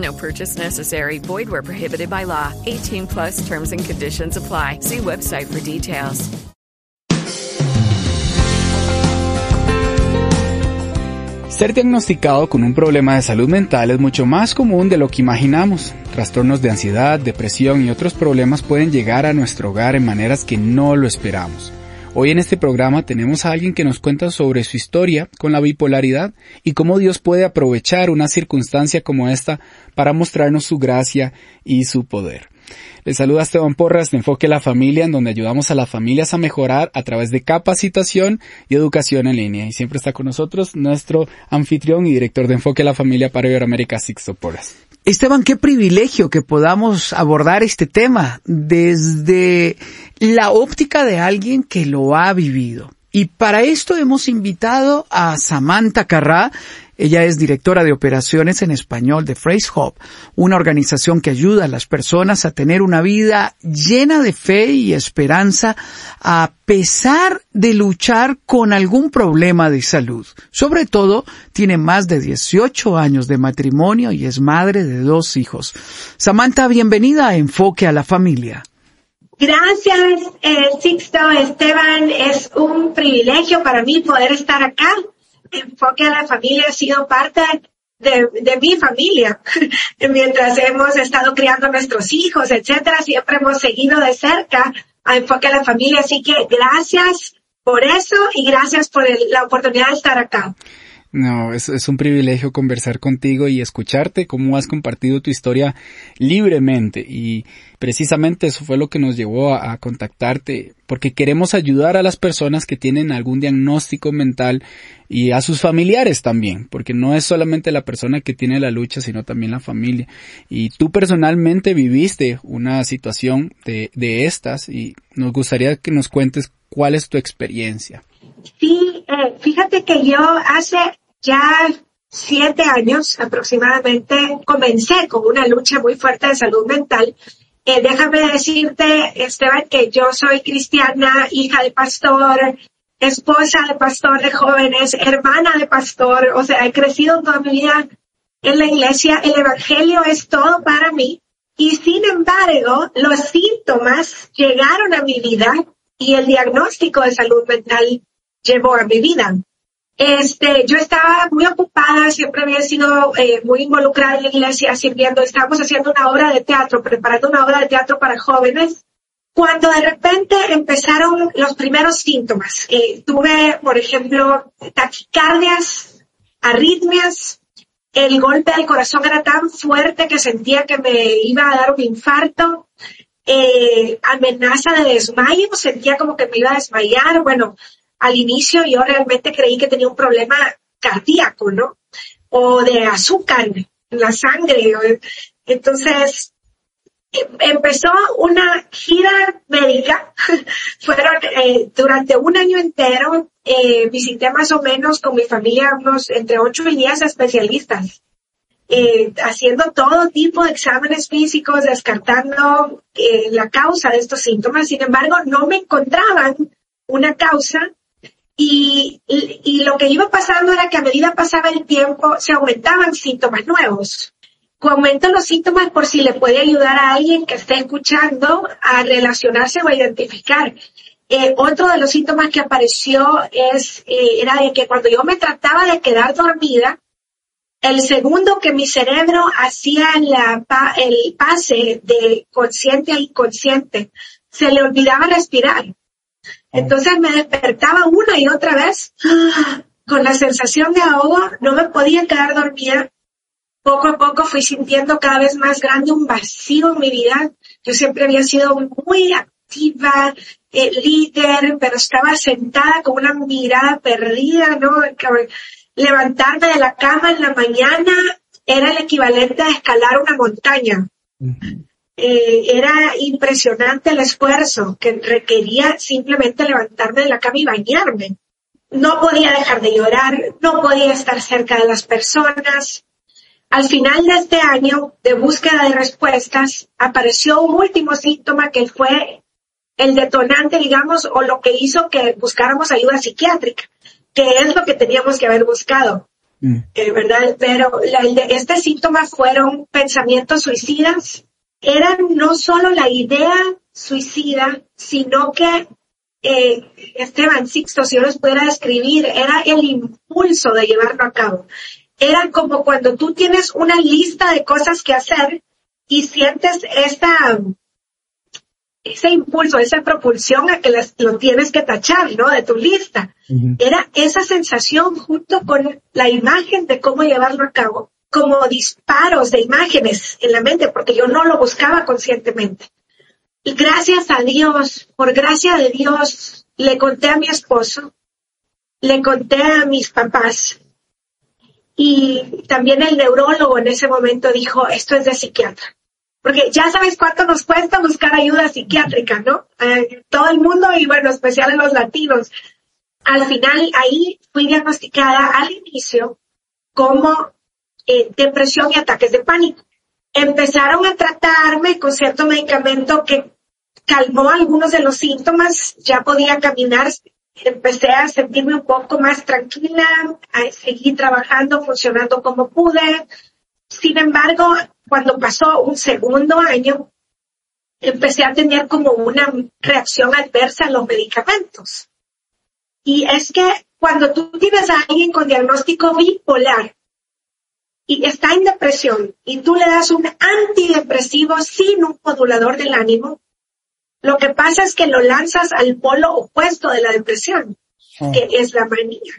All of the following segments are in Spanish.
No purchase necessary. Void where prohibited by law. 18 plus terms and conditions apply. See website for details. Ser diagnosticado con un problema de salud mental es mucho más común de lo que imaginamos. Trastornos de ansiedad, depresión y otros problemas pueden llegar a nuestro hogar en maneras que no lo esperamos. Hoy en este programa tenemos a alguien que nos cuenta sobre su historia con la bipolaridad y cómo Dios puede aprovechar una circunstancia como esta para mostrarnos su gracia y su poder. Les saluda Esteban Porras de Enfoque la Familia, en donde ayudamos a las familias a mejorar a través de capacitación y educación en línea. Y siempre está con nosotros nuestro anfitrión y director de Enfoque la Familia para Iberoamérica, Sixto Porras. Esteban, qué privilegio que podamos abordar este tema desde la óptica de alguien que lo ha vivido. Y para esto hemos invitado a Samantha Carrá. Ella es directora de operaciones en español de Phrase una organización que ayuda a las personas a tener una vida llena de fe y esperanza a pesar de luchar con algún problema de salud. Sobre todo, tiene más de 18 años de matrimonio y es madre de dos hijos. Samantha, bienvenida a Enfoque a la Familia. Gracias, eh, Sixto, Esteban. Es un privilegio para mí poder estar acá. Enfoque a la familia ha sido parte de, mi familia. Mientras hemos estado criando a nuestros hijos, etcétera, siempre hemos seguido de cerca a Enfoque a la familia. Así que gracias por eso y gracias por la oportunidad de estar acá. No, es, es un privilegio conversar contigo y escucharte cómo has compartido tu historia libremente y precisamente eso fue lo que nos llevó a, contactarte porque queremos ayudar a las personas que tienen algún diagnóstico mental y a sus familiares también, porque no es solamente la persona que tiene la lucha, sino también la familia. Y tú personalmente viviste una situación de, de estas y nos gustaría que nos cuentes cuál es tu experiencia. Sí, eh, fíjate que yo hace ya siete años aproximadamente comencé con una lucha muy fuerte de salud mental. Eh, déjame decirte, Esteban, que yo soy cristiana, hija de pastor, esposa de pastor de jóvenes, hermana de pastor, o sea, he crecido toda mi vida en la iglesia, el evangelio es todo para mí. Y sin embargo, los síntomas llegaron a mi vida y el diagnóstico de salud mental llevó a mi vida. Este, yo estaba muy ocupada, siempre había sido eh, muy involucrada en la iglesia, sirviendo. Estábamos haciendo una obra de teatro, preparando una obra de teatro para jóvenes. Cuando de repente empezaron los primeros síntomas, eh, tuve, por ejemplo, taquicardias, arritmias, el golpe del corazón era tan fuerte que sentía que me iba a dar un infarto, eh, amenaza de desmayo, sentía como que me iba a desmayar. Bueno, al inicio yo realmente creí que tenía un problema cardíaco, ¿no? O de azúcar en la sangre. Entonces, em- empezó una gira médica. Fueron eh, durante un año entero, eh, visité más o menos con mi familia unos entre 8 y 10 especialistas. eh, haciendo todo tipo de exámenes físicos, descartando eh, la causa de estos síntomas. Sin embargo, no me encontraban una causa y, lo que iba pasando era que a medida pasaba el tiempo se aumentaban síntomas nuevos. Comento los síntomas por si le puede ayudar a alguien que esté escuchando a relacionarse o a identificar. Eh, otro de los síntomas que apareció es, eh, era de que cuando yo me trataba de quedar dormida, el segundo que mi cerebro hacía el pase de consciente a inconsciente, se le olvidaba respirar. Entonces me despertaba una y otra vez con la sensación de ahogo, no me podía quedar dormida. Poco a poco fui sintiendo cada vez más grande un vacío en mi vida. Yo siempre había sido muy activa, eh, líder, pero estaba sentada con una mirada perdida, ¿no? Levantarme de la cama en la mañana era el equivalente a escalar una montaña. Eh, era impresionante el esfuerzo que requería simplemente levantarme de la cama y bañarme. No podía dejar de llorar, no podía estar cerca de las personas. Al final de este año de búsqueda de respuestas, apareció un último síntoma que fue el detonante, digamos, o lo que hizo que buscáramos ayuda psiquiátrica, que es lo que teníamos que haber buscado. Mm. Eh, ¿Verdad? Pero este síntoma fueron pensamientos suicidas. Eran no solo la idea suicida, sino que eh, Esteban Sixto, si yo les pudiera describir, era el impulso de llevarlo a cabo. Era como cuando tú tienes una lista de cosas que hacer y sientes esta, ese impulso, esa propulsión a que lo tienes que tachar, ¿no? De tu lista. Era esa sensación junto con la imagen de cómo llevarlo a cabo, como disparos de imágenes en la mente, porque yo no lo buscaba conscientemente. Y gracias a Dios, por gracia de Dios, le conté a mi esposo, le conté a mis papás. Y también el neurólogo en ese momento dijo, esto es de psiquiatra. Porque ya sabes cuánto nos cuesta buscar ayuda psiquiátrica, ¿no? Eh, todo el mundo y bueno, especial en los latinos. Al final ahí fui diagnosticada al inicio como eh, depresión y ataques de pánico empezaron a tratarme con cierto medicamento que calmó algunos de los síntomas, ya podía caminar, empecé a sentirme un poco más tranquila, a seguir trabajando, funcionando como pude. Sin embargo, cuando pasó un segundo año, empecé a tener como una reacción adversa a los medicamentos. Y es que cuando tú tienes a alguien con diagnóstico bipolar, y está en depresión y tú le das un antidepresivo sin un modulador del ánimo, lo que pasa es que lo lanzas al polo opuesto de la depresión, que es la manía.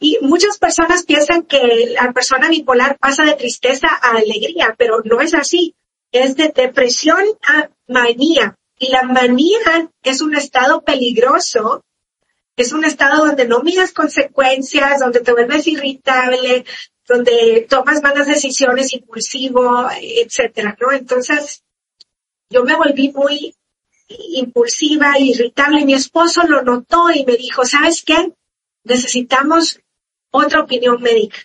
Y muchas personas piensan que la persona bipolar pasa de tristeza a alegría, pero no es así. Es de depresión a manía. Y la manía es un estado peligroso es un estado donde no miras consecuencias, donde te vuelves irritable, donde tomas malas decisiones, impulsivo, etcétera, ¿no? Entonces, yo me volví muy impulsiva, irritable. Mi esposo lo notó y me dijo, ¿sabes qué? Necesitamos otra opinión médica.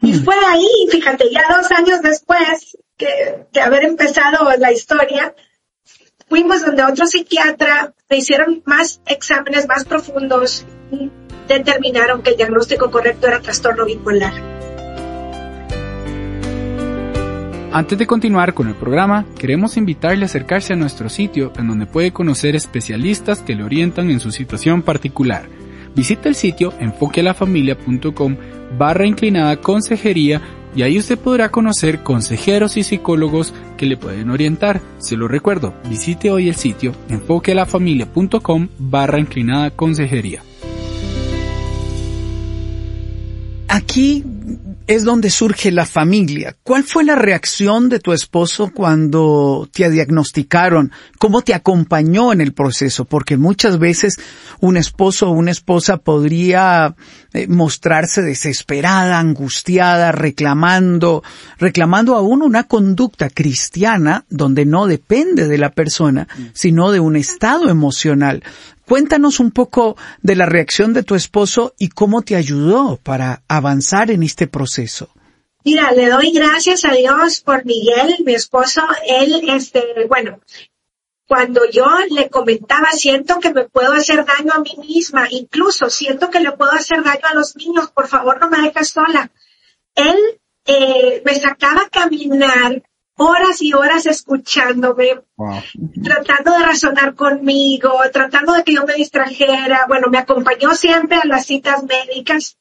Y mm. fue ahí, fíjate, ya dos años después que, de haber empezado la historia, fuimos donde otro psiquiatra, me hicieron más exámenes más profundos y determinaron que el diagnóstico correcto era trastorno bipolar. Antes de continuar con el programa, queremos invitarle a acercarse a nuestro sitio en donde puede conocer especialistas que le orientan en su situación particular. Visita el sitio enfoquealafamilia.com barra inclinada consejería y ahí usted podrá conocer consejeros y psicólogos que le pueden orientar. Se lo recuerdo, visite hoy el sitio enfoquealafamilia.com barra inclinada consejería. Aquí es donde surge la familia. ¿Cuál fue la reacción de tu esposo cuando te diagnosticaron? ¿Cómo te acompañó en el proceso? Porque muchas veces un esposo o una esposa podría eh, mostrarse desesperada, angustiada, reclamando, reclamando aún una conducta cristiana donde no depende de la persona, sino de un estado emocional. Cuéntanos un poco de la reacción de tu esposo y cómo te ayudó para avanzar en este proceso. Mira, le doy gracias a Dios por Miguel, mi esposo. Él, este, bueno, cuando yo le comentaba, siento que me puedo hacer daño a mí misma, incluso siento que le puedo hacer daño a los niños, por favor no me dejes sola. Él eh, me sacaba a caminar horas y horas escuchándome, tratando de razonar conmigo, tratando de que yo me distrajera. Bueno, me acompañó siempre a las citas médicas.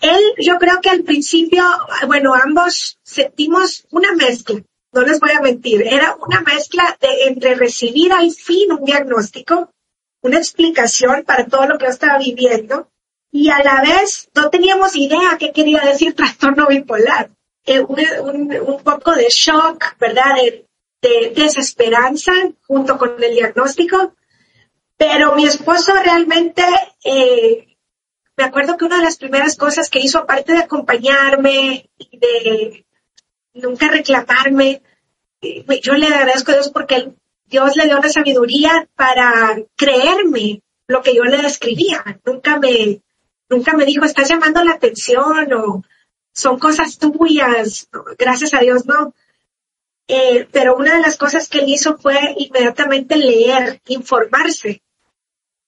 Él, yo creo que al principio, bueno, ambos sentimos una mezcla, no les voy a mentir, era una mezcla de entre recibir al fin un diagnóstico una explicación para todo lo que yo estaba viviendo y a la vez no teníamos idea qué quería decir trastorno bipolar. Eh, un, un, poco de shock, ¿verdad? De, de, desesperanza junto con el diagnóstico. Pero mi esposo realmente, eh, me acuerdo que una de las primeras cosas que hizo, aparte de acompañarme y de nunca reclamarme, eh, yo le agradezco a Dios porque Dios le dio la sabiduría para creerme lo que yo le describía. Nunca me, nunca me dijo, estás llamando la atención o son cosas tuyas. Gracias a Dios, no. Eh, pero una de las cosas que él hizo fue inmediatamente leer, informarse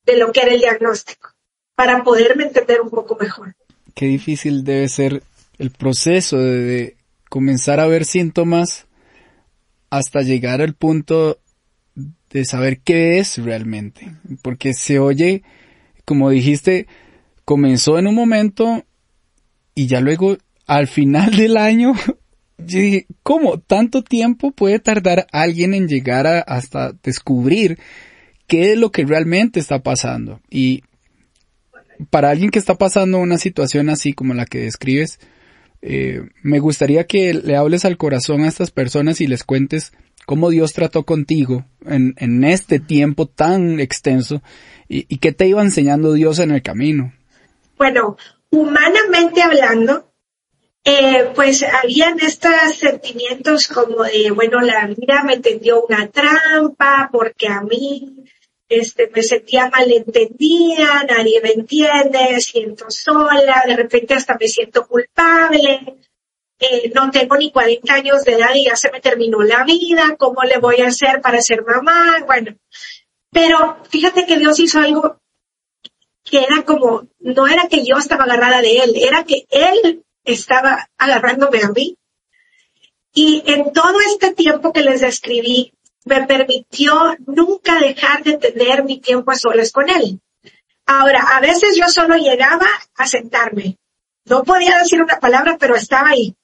de lo que era el diagnóstico, para poderme entender un poco mejor. Qué difícil debe ser el proceso de comenzar a ver síntomas hasta llegar al punto de saber qué es realmente. Porque se oye, como dijiste, comenzó en un momento y ya luego al final del año yo dije, ¿cómo tanto tiempo puede tardar alguien en llegar a, hasta descubrir qué es lo que realmente está pasando? Y para alguien que está pasando una situación así como la que describes, eh, me gustaría que le hables al corazón a estas personas y les cuentes cómo Dios trató contigo en, este tiempo tan extenso y, y qué te iba enseñando Dios en el camino. Bueno, humanamente hablando, eh, pues habían estos sentimientos como de, bueno, la vida me tendió una trampa porque a mí este, me sentía malentendida, nadie me entiende, siento sola, de repente hasta me siento culpable, eh, no tengo ni 40 años de edad y ya se me terminó la vida, ¿cómo le voy a hacer para ser mamá? Bueno, pero fíjate que Dios hizo algo que era como, no era que yo estaba agarrada de Él, era que Él estaba agarrándome a mí. Y en todo este tiempo que les describí, me permitió nunca dejar de tener mi tiempo a solas con él. Ahora, a veces yo solo llegaba a sentarme. No podía decir una palabra, pero estaba ahí.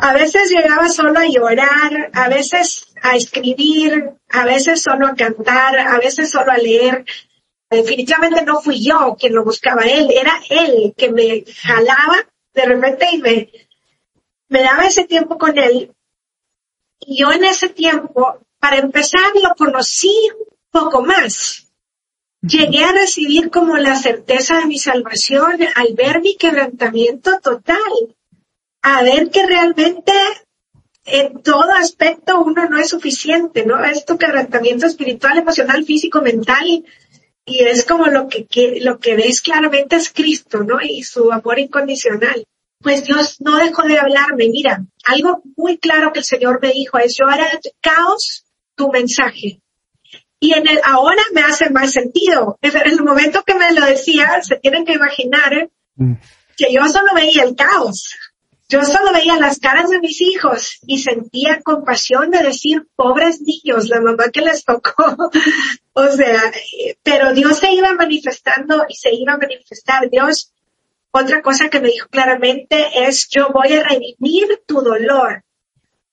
A veces llegaba solo a llorar, a veces a escribir, a veces solo a cantar, a veces solo a leer. Definitivamente no fui yo quien lo buscaba él, era él que me jalaba de repente y me, me daba ese tiempo con él. Y yo en ese tiempo, para empezar, lo conocí un poco más. Llegué a recibir como la certeza de mi salvación al ver mi quebrantamiento total, a ver que realmente en todo aspecto uno no es suficiente, ¿no? Es tu quebrantamiento espiritual, emocional, físico, mental, y es como lo que, lo que ves claramente es Cristo, ¿no? Y su amor incondicional. Pues Dios no dejó de hablarme. Mira, algo muy claro que el Señor me dijo es, yo haré caos tu mensaje. Y en el ahora me hace más sentido. En el momento que me lo decía, se tienen que imaginar mm. que yo solo veía el caos. Yo solo veía las caras de mis hijos y sentía compasión de decir, pobres niños, la mamá que les tocó. o sea, pero Dios se iba manifestando y se iba a manifestar. Dios, otra cosa que me dijo claramente es, yo voy a redimir tu dolor.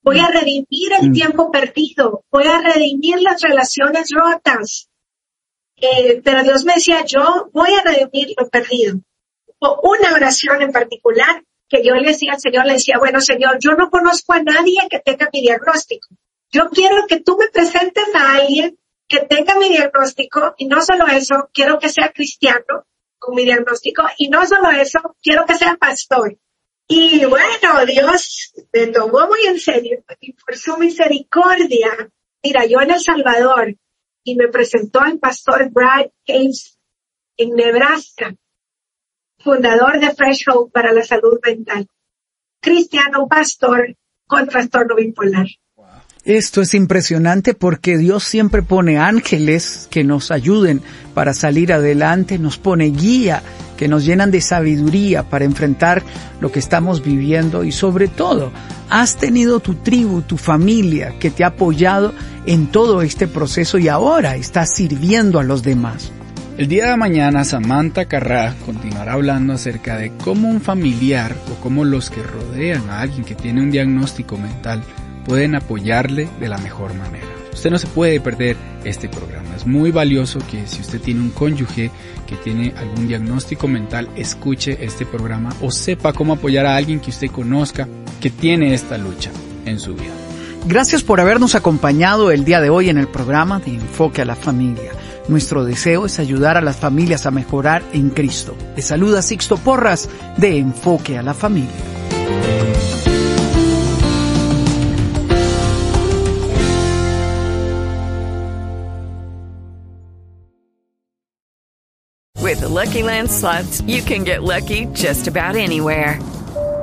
Voy a redimir el mm. tiempo perdido. Voy a redimir las relaciones rotas. Eh, pero Dios me decía, yo voy a redimir lo perdido. O una oración en particular que yo le decía al Señor, le decía, bueno Señor, yo no conozco a nadie que tenga mi diagnóstico. Yo quiero que tú me presentes a alguien que tenga mi diagnóstico y no solo eso, quiero que sea cristiano con mi diagnóstico y no solo eso, quiero que sea pastor. Y bueno, Dios me tomó muy en serio y por su misericordia, mira, yo en El Salvador y me presentó el pastor Brad Hayes en Nebraska fundador de Fresh Hope para la salud mental, cristiano pastor con trastorno bipolar. Esto es impresionante porque Dios siempre pone ángeles que nos ayuden para salir adelante, nos pone guía que nos llenan de sabiduría para enfrentar lo que estamos viviendo y sobre todo has tenido tu tribu, tu familia que te ha apoyado en todo este proceso y ahora estás sirviendo a los demás. El día de mañana Samantha Carrá continuará hablando acerca de cómo un familiar o cómo los que rodean a alguien que tiene un diagnóstico mental pueden apoyarle de la mejor manera. Usted no se puede perder este programa. Es muy valioso que si usted tiene un cónyuge que tiene algún diagnóstico mental, escuche este programa o sepa cómo apoyar a alguien que usted conozca que tiene esta lucha en su vida. Gracias por habernos acompañado el día de hoy en el programa de Enfoque a la Familia. Nuestro deseo es ayudar a las familias a mejorar en Cristo. Le saluda Sixto Porras de Enfoque a la Familia. With the Lucky Land slots, you can get lucky just about anywhere.